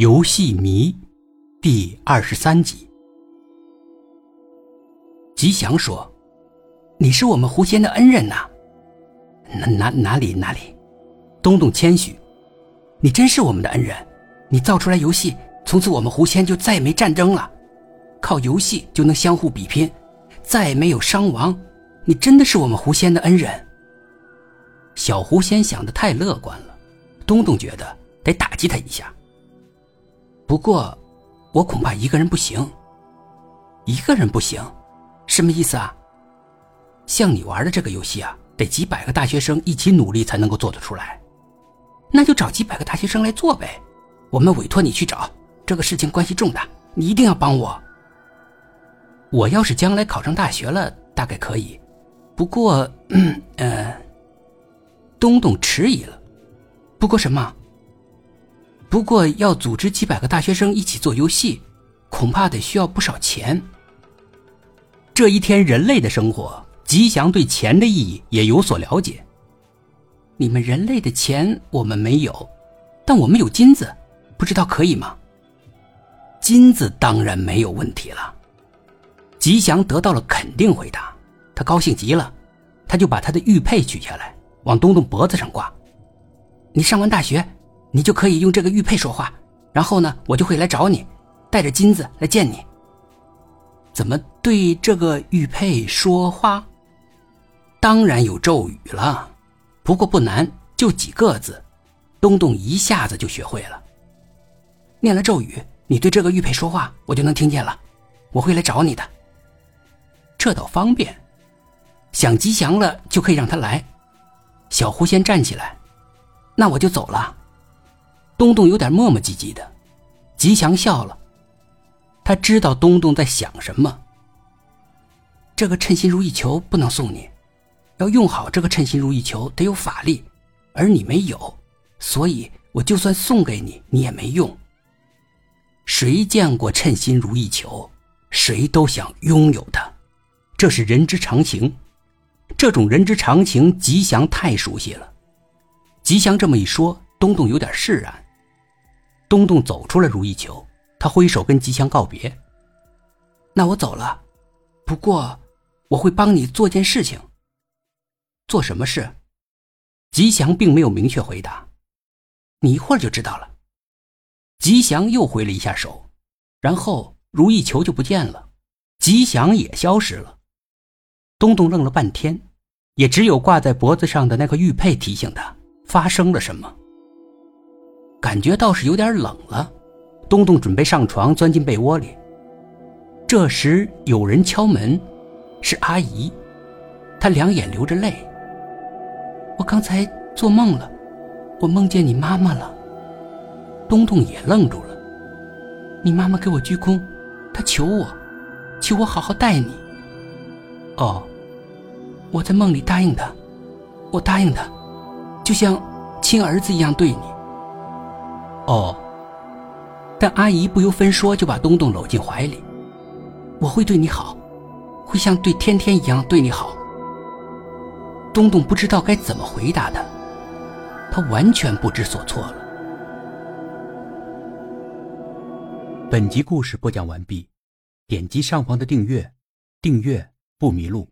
游戏迷，第二十三集。吉祥说：“你是我们狐仙的恩人呐。”哪哪哪里哪里？东东谦虚：“你真是我们的恩人。你造出来游戏，从此我们狐仙就再也没战争了，靠游戏就能相互比拼，再也没有伤亡。你真的是我们狐仙的恩人。”小狐仙想的太乐观了，东东觉得得打击他一下。不过，我恐怕一个人不行。一个人不行，什么意思啊？像你玩的这个游戏啊，得几百个大学生一起努力才能够做得出来。那就找几百个大学生来做呗。我们委托你去找，这个事情关系重大，你一定要帮我。我要是将来考上大学了，大概可以。不过，嗯呃，东东迟疑了。不过什么？不过要组织几百个大学生一起做游戏，恐怕得需要不少钱。这一天人类的生活，吉祥对钱的意义也有所了解。你们人类的钱我们没有，但我们有金子，不知道可以吗？金子当然没有问题了。吉祥得到了肯定回答，他高兴极了，他就把他的玉佩取下来，往东东脖子上挂。你上完大学。你就可以用这个玉佩说话，然后呢，我就会来找你，带着金子来见你。怎么对这个玉佩说话？当然有咒语了，不过不难，就几个字，东东一下子就学会了。念了咒语，你对这个玉佩说话，我就能听见了。我会来找你的，这倒方便。想吉祥了，就可以让他来。小狐仙站起来，那我就走了。东东有点磨磨唧唧的，吉祥笑了，他知道东东在想什么。这个称心如意球不能送你，要用好这个称心如意球得有法力，而你没有，所以我就算送给你，你也没用。谁见过称心如意球，谁都想拥有它，这是人之常情。这种人之常情，吉祥太熟悉了。吉祥这么一说，东东有点释然。东东走出了如意球，他挥手跟吉祥告别。那我走了，不过我会帮你做件事情。做什么事？吉祥并没有明确回答。你一会儿就知道了。吉祥又挥了一下手，然后如意球就不见了，吉祥也消失了。东东愣了半天，也只有挂在脖子上的那个玉佩提醒他发生了什么。感觉倒是有点冷了，东东准备上床，钻进被窝里。这时有人敲门，是阿姨，她两眼流着泪。我刚才做梦了，我梦见你妈妈了。东东也愣住了。你妈妈给我鞠躬，她求我，求我好好待你。哦，我在梦里答应她，我答应她，就像亲儿子一样对你。哦，但阿姨不由分说就把东东搂进怀里。我会对你好，会像对天天一样对你好。东东不知道该怎么回答他，他完全不知所措了。本集故事播讲完毕，点击上方的订阅，订阅不迷路。